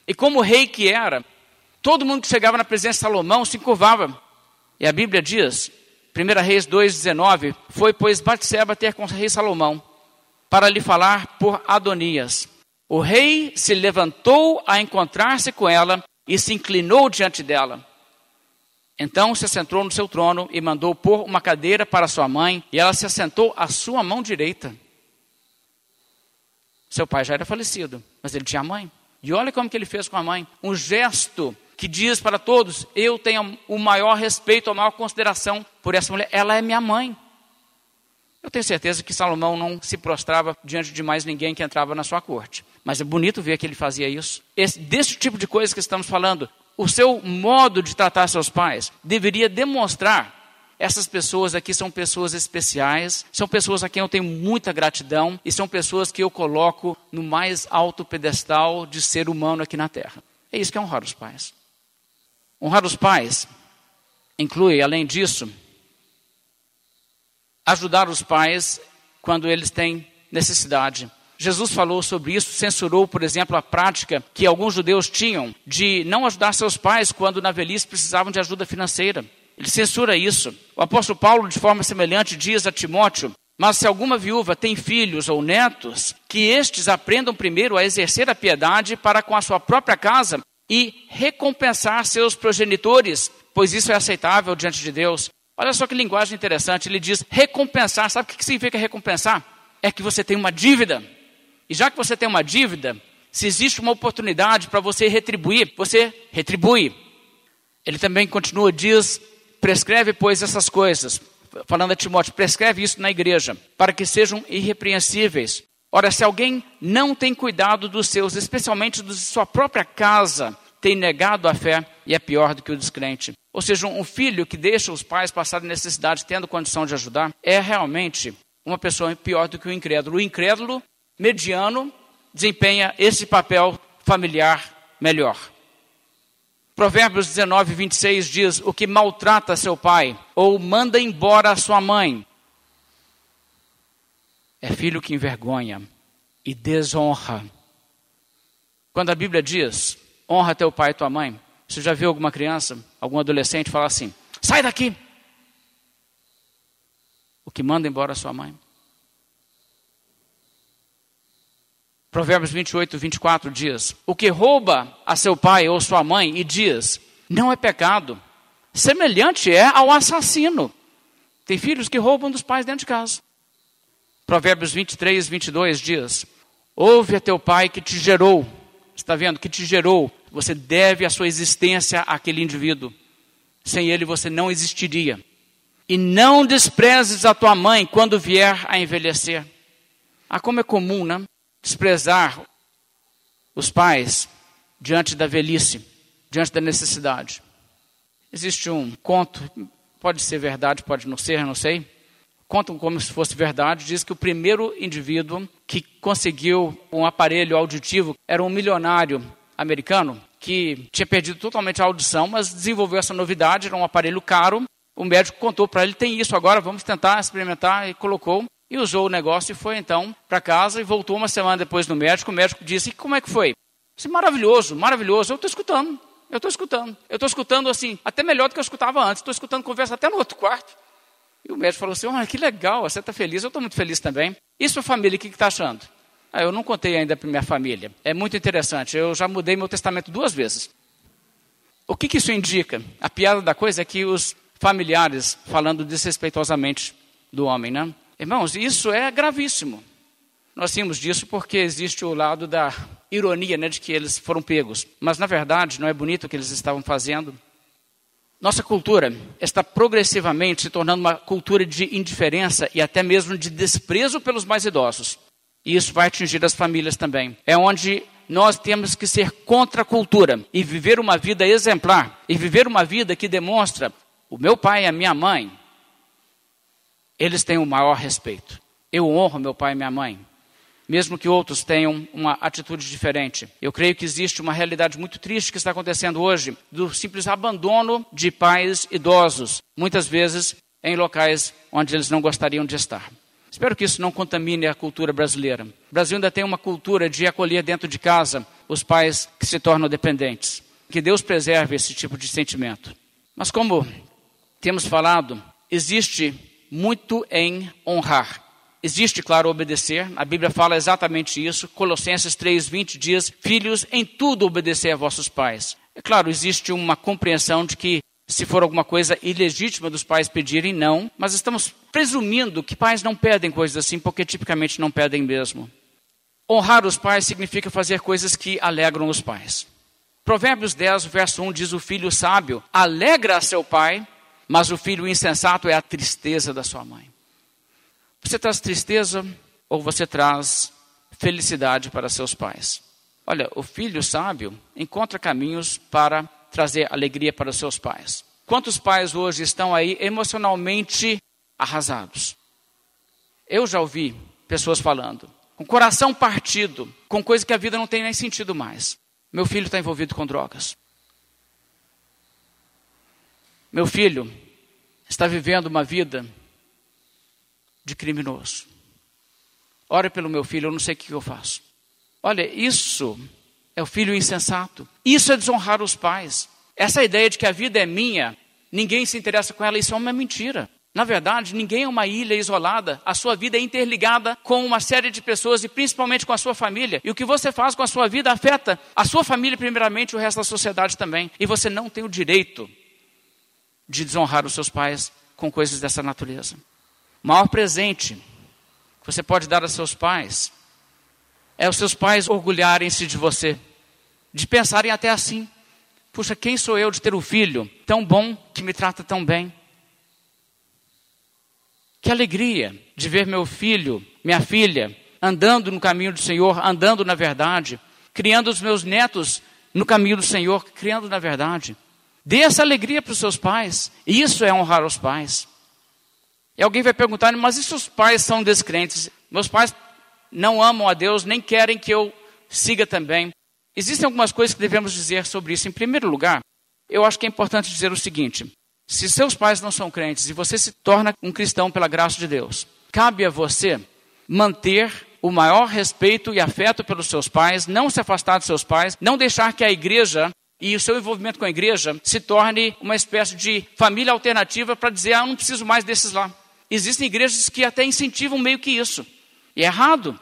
E como rei que era, todo mundo que chegava na presença de Salomão se curvava e a Bíblia diz, 1 Reis 2,19, foi, pois, Batseba ter com o rei Salomão, para lhe falar por Adonias. O rei se levantou a encontrar-se com ela e se inclinou diante dela. Então se assentou no seu trono e mandou pôr uma cadeira para sua mãe, e ela se assentou à sua mão direita. Seu pai já era falecido, mas ele tinha mãe. E olha como que ele fez com a mãe. Um gesto que diz para todos: eu tenho o maior respeito, a maior consideração por essa mulher, ela é minha mãe. Eu tenho certeza que Salomão não se prostrava diante de mais ninguém que entrava na sua corte. Mas é bonito ver que ele fazia isso. Esse, desse tipo de coisa que estamos falando, o seu modo de tratar seus pais deveria demonstrar essas pessoas aqui são pessoas especiais, são pessoas a quem eu tenho muita gratidão e são pessoas que eu coloco no mais alto pedestal de ser humano aqui na Terra. É isso que é honrar os pais. Honrar os pais inclui, além disso, ajudar os pais quando eles têm necessidade. Jesus falou sobre isso, censurou, por exemplo, a prática que alguns judeus tinham de não ajudar seus pais quando na velhice precisavam de ajuda financeira. Ele censura isso. O apóstolo Paulo, de forma semelhante, diz a Timóteo: Mas se alguma viúva tem filhos ou netos, que estes aprendam primeiro a exercer a piedade para com a sua própria casa e recompensar seus progenitores, pois isso é aceitável diante de Deus. Olha só que linguagem interessante, ele diz recompensar. Sabe o que significa recompensar? É que você tem uma dívida. E já que você tem uma dívida, se existe uma oportunidade para você retribuir, você retribui. Ele também continua, diz: prescreve, pois, essas coisas. Falando a Timóteo, prescreve isso na igreja, para que sejam irrepreensíveis, Ora, se alguém não tem cuidado dos seus, especialmente de sua própria casa, tem negado a fé e é pior do que o descrente. Ou seja, um filho que deixa os pais passarem necessidade tendo condição de ajudar é realmente uma pessoa pior do que o incrédulo. O incrédulo, mediano, desempenha esse papel familiar melhor. Provérbios 19, 26 diz: O que maltrata seu pai ou manda embora sua mãe é filho que envergonha e desonra. Quando a Bíblia diz: honra teu pai e tua mãe, você já viu alguma criança, algum adolescente falar assim: sai daqui? O que manda embora sua mãe. Provérbios 28, 24 diz: O que rouba a seu pai ou sua mãe e diz, não é pecado, semelhante é ao assassino. Tem filhos que roubam dos pais dentro de casa. Provérbios 23, 22 diz: Ouve a teu pai que te gerou. Está vendo? Que te gerou. Você deve a sua existência àquele indivíduo. Sem ele você não existiria. E não desprezes a tua mãe quando vier a envelhecer. Ah, como é comum, né? Desprezar os pais diante da velhice, diante da necessidade. Existe um conto, pode ser verdade, pode não ser, não sei contam como se fosse verdade, diz que o primeiro indivíduo que conseguiu um aparelho auditivo era um milionário americano que tinha perdido totalmente a audição, mas desenvolveu essa novidade, era um aparelho caro. O médico contou para ele: tem isso agora, vamos tentar experimentar, e colocou. E usou o negócio e foi então para casa e voltou uma semana depois no médico. O médico disse: Como é que foi? Disse, maravilhoso, maravilhoso. Eu estou escutando, eu estou escutando. Eu estou escutando assim, até melhor do que eu escutava antes. Estou escutando conversa até no outro quarto. E o médico falou assim: oh, que legal, você está feliz, eu estou muito feliz também. E sua família, o que está achando? Ah, eu não contei ainda para minha família. É muito interessante, eu já mudei meu testamento duas vezes. O que, que isso indica? A piada da coisa é que os familiares falando desrespeitosamente do homem, né? Irmãos, isso é gravíssimo. Nós tínhamos disso porque existe o lado da ironia, né, de que eles foram pegos. Mas na verdade não é bonito o que eles estavam fazendo. Nossa cultura está progressivamente se tornando uma cultura de indiferença e até mesmo de desprezo pelos mais idosos. E isso vai atingir as famílias também. É onde nós temos que ser contra a cultura e viver uma vida exemplar e viver uma vida que demonstra o meu pai e a minha mãe, eles têm o maior respeito. Eu honro meu pai e minha mãe mesmo que outros tenham uma atitude diferente. Eu creio que existe uma realidade muito triste que está acontecendo hoje do simples abandono de pais idosos, muitas vezes em locais onde eles não gostariam de estar. Espero que isso não contamine a cultura brasileira. O Brasil ainda tem uma cultura de acolher dentro de casa os pais que se tornam dependentes. Que Deus preserve esse tipo de sentimento. Mas como temos falado, existe muito em honrar. Existe, claro, obedecer. A Bíblia fala exatamente isso. Colossenses 3:20 diz: "Filhos, em tudo obedecer a vossos pais". É claro, existe uma compreensão de que se for alguma coisa ilegítima dos pais pedirem, não, mas estamos presumindo que pais não pedem coisas assim, porque tipicamente não pedem mesmo. Honrar os pais significa fazer coisas que alegram os pais. Provérbios 10, verso 1 diz: O filho sábio alegra a seu pai, mas o filho insensato é a tristeza da sua mãe. Você traz tristeza ou você traz felicidade para seus pais? Olha, o filho sábio encontra caminhos para trazer alegria para os seus pais. Quantos pais hoje estão aí emocionalmente arrasados? Eu já ouvi pessoas falando, com coração partido, com coisa que a vida não tem nem sentido mais. Meu filho está envolvido com drogas. Meu filho está vivendo uma vida de criminoso. Ore pelo meu filho, eu não sei o que eu faço. Olha, isso é o filho insensato. Isso é desonrar os pais. Essa ideia de que a vida é minha, ninguém se interessa com ela, isso é uma mentira. Na verdade, ninguém é uma ilha isolada. A sua vida é interligada com uma série de pessoas e principalmente com a sua família. E o que você faz com a sua vida afeta a sua família primeiramente e o resto da sociedade também. E você não tem o direito de desonrar os seus pais com coisas dessa natureza. O maior presente que você pode dar a seus pais é os seus pais orgulharem-se de você, de pensarem até assim: puxa, quem sou eu de ter um filho tão bom que me trata tão bem? Que alegria de ver meu filho, minha filha, andando no caminho do Senhor, andando na verdade, criando os meus netos no caminho do Senhor, criando na verdade. Dê essa alegria para os seus pais. Isso é honrar os pais. E alguém vai perguntar, mas e se os pais são descrentes? Meus pais não amam a Deus, nem querem que eu siga também. Existem algumas coisas que devemos dizer sobre isso. Em primeiro lugar, eu acho que é importante dizer o seguinte: se seus pais não são crentes e você se torna um cristão pela graça de Deus, cabe a você manter o maior respeito e afeto pelos seus pais, não se afastar dos seus pais, não deixar que a igreja e o seu envolvimento com a igreja se torne uma espécie de família alternativa para dizer, ah, eu não preciso mais desses lá. Existem igrejas que até incentivam meio que isso. E é errado.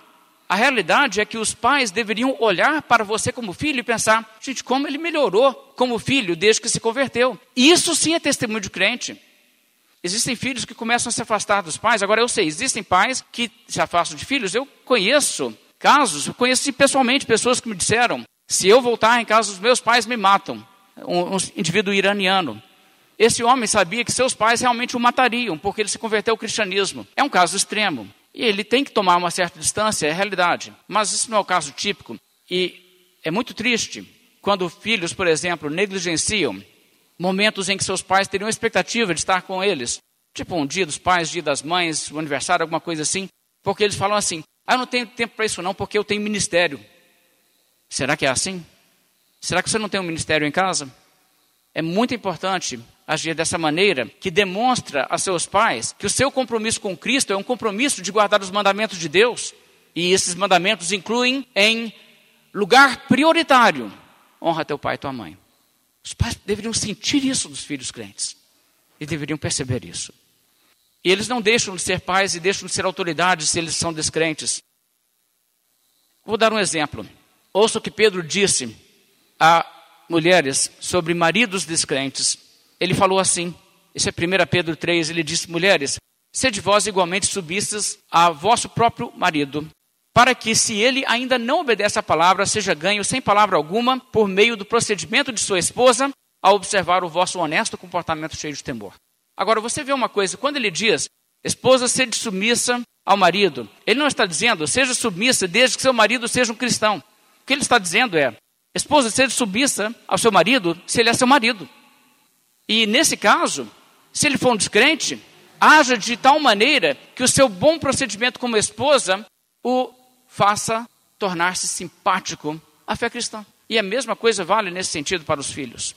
A realidade é que os pais deveriam olhar para você como filho e pensar: gente, como ele melhorou como filho desde que se converteu. Isso sim é testemunho de crente. Existem filhos que começam a se afastar dos pais. Agora eu sei, existem pais que se afastam de filhos. Eu conheço casos, eu conheci pessoalmente pessoas que me disseram: se eu voltar em casa, os meus pais me matam. Um, um indivíduo iraniano. Esse homem sabia que seus pais realmente o matariam, porque ele se converteu ao cristianismo. É um caso extremo. E ele tem que tomar uma certa distância, é a realidade. Mas isso não é o caso típico. E é muito triste quando filhos, por exemplo, negligenciam momentos em que seus pais teriam expectativa de estar com eles. Tipo um dia dos pais, dia das mães, um aniversário, alguma coisa assim. Porque eles falam assim: ah, eu não tenho tempo para isso não, porque eu tenho ministério. Será que é assim? Será que você não tem um ministério em casa? É muito importante agir dessa maneira, que demonstra a seus pais que o seu compromisso com Cristo é um compromisso de guardar os mandamentos de Deus. E esses mandamentos incluem em lugar prioritário: honra teu pai e tua mãe. Os pais deveriam sentir isso dos filhos crentes. E deveriam perceber isso. E eles não deixam de ser pais e deixam de ser autoridades se eles são descrentes. Vou dar um exemplo. Ouça o que Pedro disse a mulheres sobre maridos descrentes ele falou assim, isso é 1 Pedro 3, ele disse, mulheres, sede vós igualmente submistas a vosso próprio marido, para que, se ele ainda não obedece à palavra, seja ganho sem palavra alguma, por meio do procedimento de sua esposa, a observar o vosso honesto comportamento cheio de temor. Agora, você vê uma coisa, quando ele diz, esposa, sede submissa ao marido, ele não está dizendo, seja submissa desde que seu marido seja um cristão. O que ele está dizendo é, esposa, seja submissa ao seu marido se ele é seu marido. E nesse caso, se ele for um descrente, haja de tal maneira que o seu bom procedimento como esposa o faça tornar-se simpático à fé cristã. E a mesma coisa vale nesse sentido para os filhos.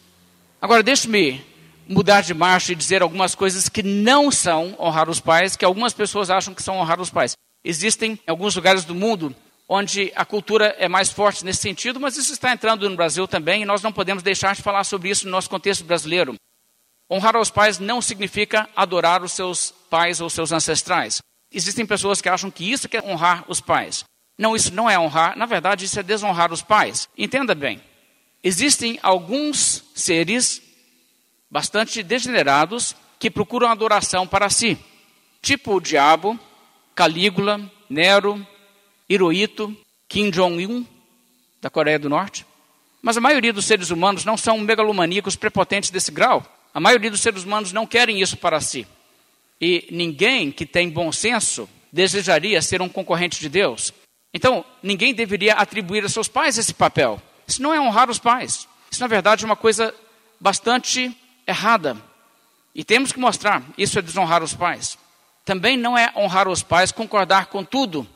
Agora, deixe-me mudar de marcha e dizer algumas coisas que não são honrar os pais, que algumas pessoas acham que são honrar os pais. Existem alguns lugares do mundo onde a cultura é mais forte nesse sentido, mas isso está entrando no Brasil também e nós não podemos deixar de falar sobre isso no nosso contexto brasileiro. Honrar aos pais não significa adorar os seus pais ou seus ancestrais. Existem pessoas que acham que isso é honrar os pais. Não, isso não é honrar, na verdade, isso é desonrar os pais. Entenda bem. Existem alguns seres bastante degenerados que procuram adoração para si, tipo o diabo, Calígula, Nero, Hirohito, Kim Jong-un, da Coreia do Norte. Mas a maioria dos seres humanos não são megalomaníacos prepotentes desse grau. A maioria dos seres humanos não querem isso para si. E ninguém que tem bom senso desejaria ser um concorrente de Deus. Então, ninguém deveria atribuir a seus pais esse papel. Isso não é honrar os pais. Isso, na verdade, é uma coisa bastante errada. E temos que mostrar, isso é desonrar os pais. Também não é honrar os pais concordar com tudo,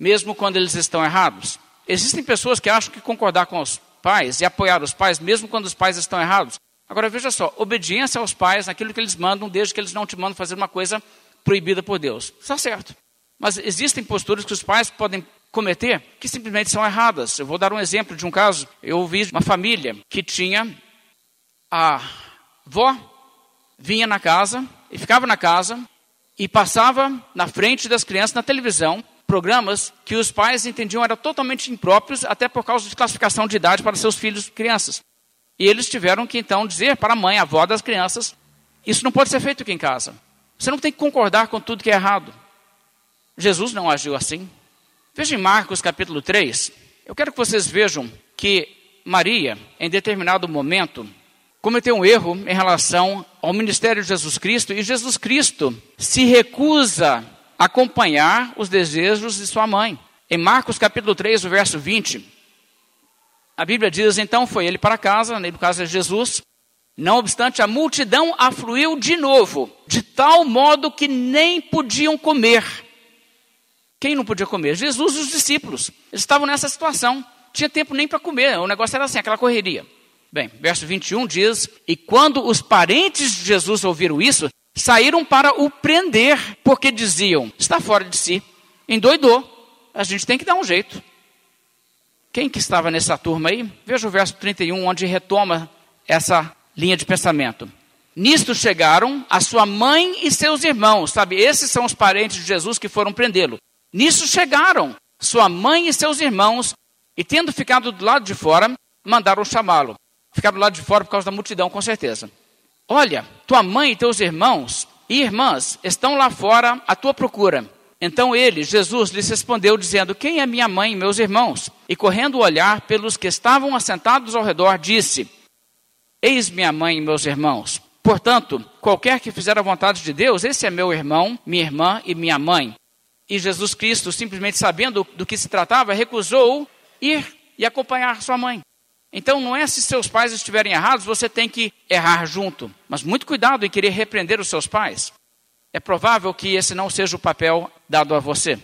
mesmo quando eles estão errados. Existem pessoas que acham que concordar com os pais e apoiar os pais, mesmo quando os pais estão errados, Agora veja só, obediência aos pais naquilo que eles mandam, desde que eles não te mandam fazer uma coisa proibida por Deus. Está certo. Mas existem posturas que os pais podem cometer que simplesmente são erradas. Eu vou dar um exemplo de um caso. Eu ouvi uma família que tinha a vó vinha na casa e ficava na casa e passava na frente das crianças na televisão programas que os pais entendiam eram totalmente impróprios, até por causa de classificação de idade para seus filhos crianças. E eles tiveram que então dizer para a mãe, a avó das crianças, isso não pode ser feito aqui em casa. Você não tem que concordar com tudo que é errado. Jesus não agiu assim. Veja em Marcos capítulo 3. Eu quero que vocês vejam que Maria, em determinado momento, cometeu um erro em relação ao ministério de Jesus Cristo e Jesus Cristo se recusa a acompanhar os desejos de sua mãe. Em Marcos capítulo 3, o verso 20, a Bíblia diz: Então foi ele para casa, no caso é Jesus. Não obstante, a multidão afluiu de novo, de tal modo que nem podiam comer. Quem não podia comer? Jesus e os discípulos. Eles estavam nessa situação. Tinha tempo nem para comer. O negócio era assim, aquela correria. Bem, verso 21 diz: E quando os parentes de Jesus ouviram isso, saíram para o prender, porque diziam: Está fora de si, endoidou. A gente tem que dar um jeito. Quem que estava nessa turma aí? Veja o verso 31, onde retoma essa linha de pensamento. Nisto chegaram a sua mãe e seus irmãos, sabe? Esses são os parentes de Jesus que foram prendê-lo. Nisso chegaram sua mãe e seus irmãos, e tendo ficado do lado de fora, mandaram chamá-lo. Ficaram do lado de fora por causa da multidão, com certeza. Olha, tua mãe e teus irmãos e irmãs estão lá fora à tua procura. Então ele, Jesus, lhes respondeu, dizendo: Quem é minha mãe e meus irmãos? E correndo o olhar pelos que estavam assentados ao redor, disse: Eis minha mãe e meus irmãos. Portanto, qualquer que fizer a vontade de Deus, esse é meu irmão, minha irmã e minha mãe. E Jesus Cristo, simplesmente sabendo do que se tratava, recusou ir e acompanhar sua mãe. Então, não é se seus pais estiverem errados, você tem que errar junto. Mas muito cuidado em querer repreender os seus pais. É provável que esse não seja o papel dado a você.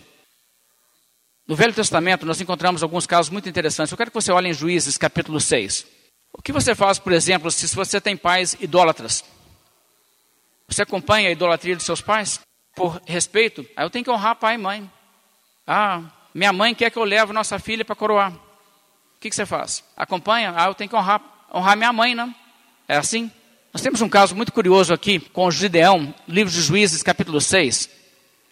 No Velho Testamento, nós encontramos alguns casos muito interessantes. Eu quero que você olhe em Juízes, capítulo 6. O que você faz, por exemplo, se você tem pais idólatras? Você acompanha a idolatria de seus pais? Por respeito? Aí ah, eu tenho que honrar pai e mãe. Ah, minha mãe quer que eu leve nossa filha para coroar. O que, que, você faz? Acompanha? Ah, eu tenho que honrar, honrar minha mãe, não? É assim? Nós temos um caso muito curioso aqui com Gideão, livro de Juízes, capítulo 6.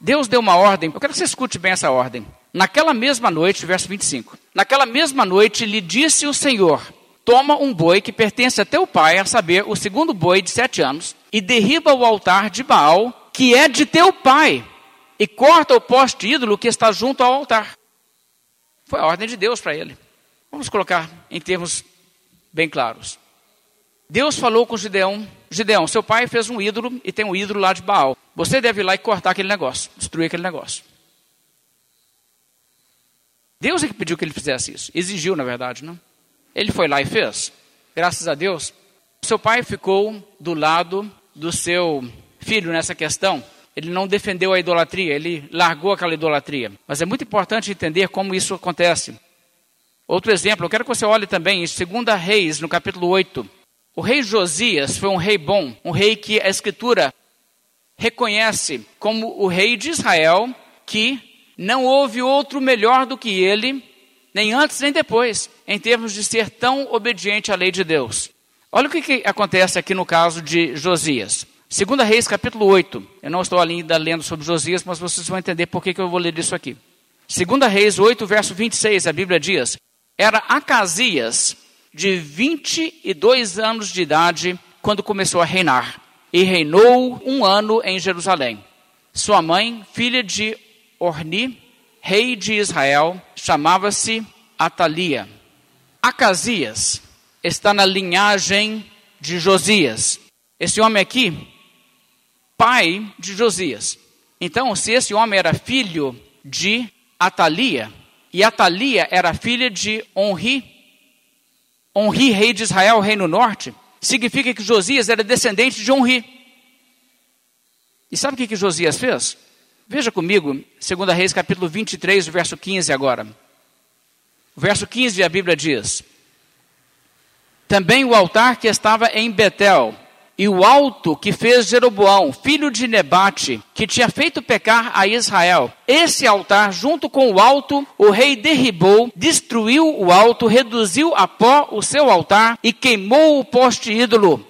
Deus deu uma ordem, eu quero que você escute bem essa ordem. Naquela mesma noite, verso 25. Naquela mesma noite lhe disse o Senhor: Toma um boi que pertence a teu pai, a saber, o segundo boi de sete anos, e derriba o altar de Baal, que é de teu pai, e corta o poste ídolo que está junto ao altar. Foi a ordem de Deus para ele. Vamos colocar em termos bem claros. Deus falou com Gideão: Gideão, seu pai fez um ídolo e tem um ídolo lá de Baal. Você deve ir lá e cortar aquele negócio, destruir aquele negócio. Deus é que pediu que ele fizesse isso. Exigiu, na verdade, não? Ele foi lá e fez. Graças a Deus. Seu pai ficou do lado do seu filho nessa questão. Ele não defendeu a idolatria, ele largou aquela idolatria. Mas é muito importante entender como isso acontece. Outro exemplo, eu quero que você olhe também em 2 Reis, no capítulo 8. O rei Josias foi um rei bom, um rei que a Escritura reconhece como o rei de Israel, que não houve outro melhor do que ele, nem antes nem depois, em termos de ser tão obediente à lei de Deus. Olha o que, que acontece aqui no caso de Josias. Segunda Reis, capítulo 8. Eu não estou ainda lendo sobre Josias, mas vocês vão entender por que, que eu vou ler isso aqui. Segunda Reis 8, verso 26, a Bíblia diz: Era Acasias, de 22 anos de idade quando começou a reinar, e reinou um ano em Jerusalém. Sua mãe, filha de Orni, rei de Israel, chamava-se Atalia. Acasias está na linhagem de Josias. Esse homem aqui, pai de Josias. Então, se esse homem era filho de Atalia, e Atalia era filha de Onri, Onri, rei de Israel, rei no norte, significa que Josias era descendente de Onri. E sabe o que, que Josias fez? Veja comigo, 2 Reis, capítulo 23, verso 15 agora. O verso 15 a Bíblia diz: Também o altar que estava em Betel, e o alto que fez Jeroboão, filho de Nebate, que tinha feito pecar a Israel. Esse altar, junto com o alto, o rei derribou, destruiu o alto, reduziu a pó o seu altar e queimou o poste ídolo.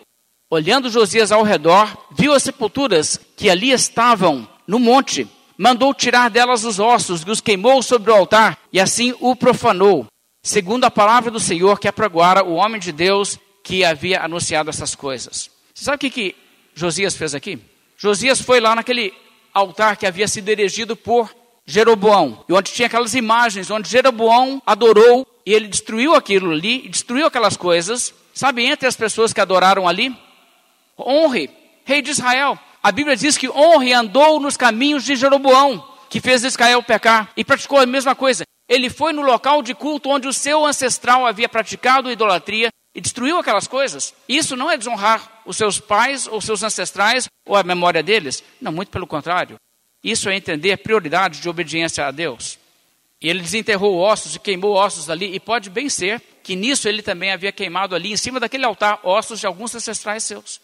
Olhando Josias ao redor, viu as sepulturas que ali estavam no monte. Mandou tirar delas os ossos e os queimou sobre o altar, e assim o profanou, segundo a palavra do Senhor que apregoara o homem de Deus que havia anunciado essas coisas. Você sabe o que, que Josias fez aqui? Josias foi lá naquele altar que havia sido erigido por Jeroboão, e onde tinha aquelas imagens, onde Jeroboão adorou, e ele destruiu aquilo ali, destruiu aquelas coisas. Sabe, entre as pessoas que adoraram ali? Honre, rei de Israel. A Bíblia diz que honre andou nos caminhos de Jeroboão, que fez Israel pecar, e praticou a mesma coisa. Ele foi no local de culto onde o seu ancestral havia praticado idolatria e destruiu aquelas coisas. Isso não é desonrar os seus pais ou seus ancestrais ou a memória deles. Não, muito pelo contrário. Isso é entender a prioridade de obediência a Deus. E ele desenterrou ossos e queimou ossos ali, e pode bem ser que nisso ele também havia queimado ali, em cima daquele altar, ossos de alguns ancestrais seus,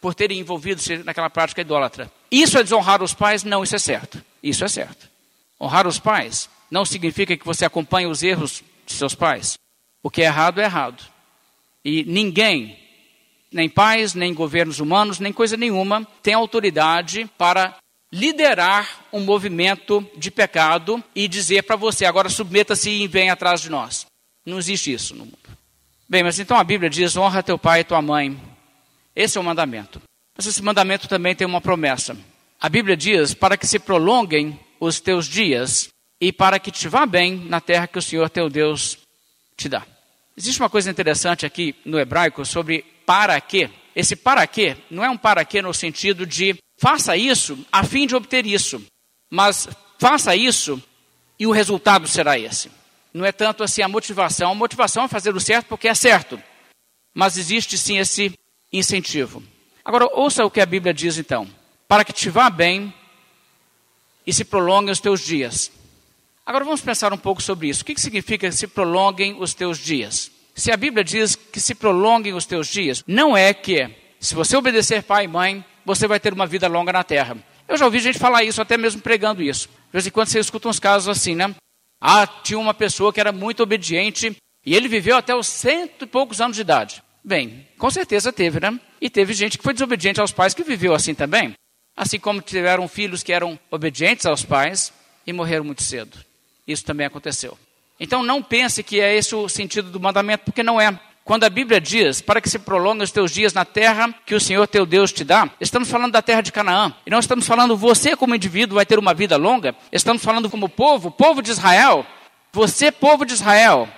por terem envolvido-se naquela prática idólatra. Isso é desonrar os pais? Não, isso é certo. Isso é certo. Honrar os pais não significa que você acompanhe os erros de seus pais. O que é errado é errado. E ninguém, nem pais, nem governos humanos, nem coisa nenhuma, tem autoridade para liderar um movimento de pecado e dizer para você, agora submeta-se e vem atrás de nós. Não existe isso no mundo. Bem, mas então a Bíblia diz: honra teu pai e tua mãe. Esse é o mandamento. Mas esse mandamento também tem uma promessa. A Bíblia diz: para que se prolonguem os teus dias e para que te vá bem na terra que o Senhor teu Deus te dá. Existe uma coisa interessante aqui no hebraico sobre para quê. Esse para quê não é um para quê no sentido de faça isso a fim de obter isso, mas faça isso e o resultado será esse. Não é tanto assim a motivação, a motivação é fazer o certo porque é certo, mas existe sim esse incentivo. Agora, ouça o que a Bíblia diz então: para que te vá bem e se prolonguem os teus dias. Agora vamos pensar um pouco sobre isso. O que, significa se prolonguem os teus dias? Se a Bíblia diz que se prolonguem os teus dias, não é que se você obedecer pai e mãe, você vai ter uma vida longa na terra. Eu já ouvi gente falar isso, até mesmo pregando isso. De vez em quando você escuta uns casos assim, né? Ah, tinha uma pessoa que era muito obediente e ele viveu até os cento e poucos anos de idade. Bem, com certeza teve, né? E teve gente que foi desobediente aos pais que viveu assim também. Assim como tiveram filhos que eram obedientes aos pais e morreram muito cedo. Isso também aconteceu. Então não pense que é esse o sentido do mandamento, porque não é. Quando a Bíblia diz, para que se prolonguem os teus dias na terra que o Senhor teu Deus te dá, estamos falando da terra de Canaã. E não estamos falando você como indivíduo vai ter uma vida longa, estamos falando como povo, povo de Israel. Você, povo de Israel,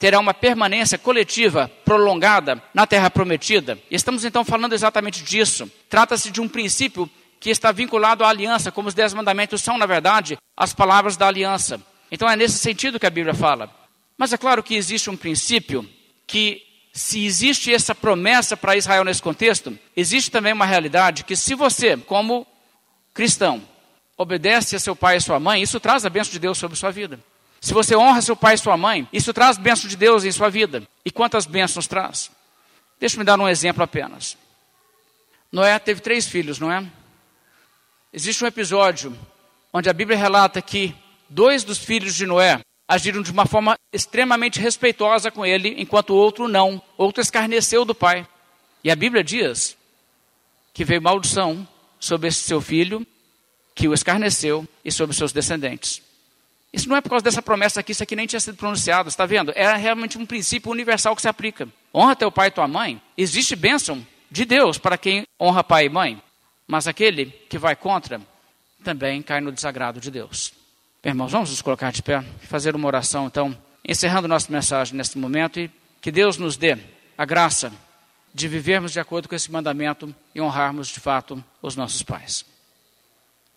terá uma permanência coletiva prolongada na terra prometida. E estamos então falando exatamente disso. Trata-se de um princípio que está vinculado à aliança, como os dez mandamentos são, na verdade, as palavras da aliança. Então é nesse sentido que a Bíblia fala. Mas é claro que existe um princípio que, se existe essa promessa para Israel nesse contexto, existe também uma realidade que, se você, como cristão, obedece a seu pai e sua mãe, isso traz a bênção de Deus sobre sua vida. Se você honra seu pai e sua mãe, isso traz bênção de Deus em sua vida. E quantas bênçãos traz? Deixa-me dar um exemplo apenas. Noé teve três filhos, não é? Existe um episódio onde a Bíblia relata que dois dos filhos de Noé agiram de uma forma extremamente respeitosa com ele, enquanto o outro não. Outro escarneceu do pai. E a Bíblia diz que veio maldição sobre esse seu filho, que o escarneceu, e sobre seus descendentes. Isso não é por causa dessa promessa aqui, isso aqui nem tinha sido pronunciado, está vendo? É realmente um princípio universal que se aplica. Honra teu pai e tua mãe. Existe bênção de Deus para quem honra pai e mãe, mas aquele que vai contra também cai no desagrado de Deus. Irmãos, vamos nos colocar de pé e fazer uma oração, então, encerrando nossa mensagem neste momento e que Deus nos dê a graça de vivermos de acordo com esse mandamento e honrarmos de fato os nossos pais.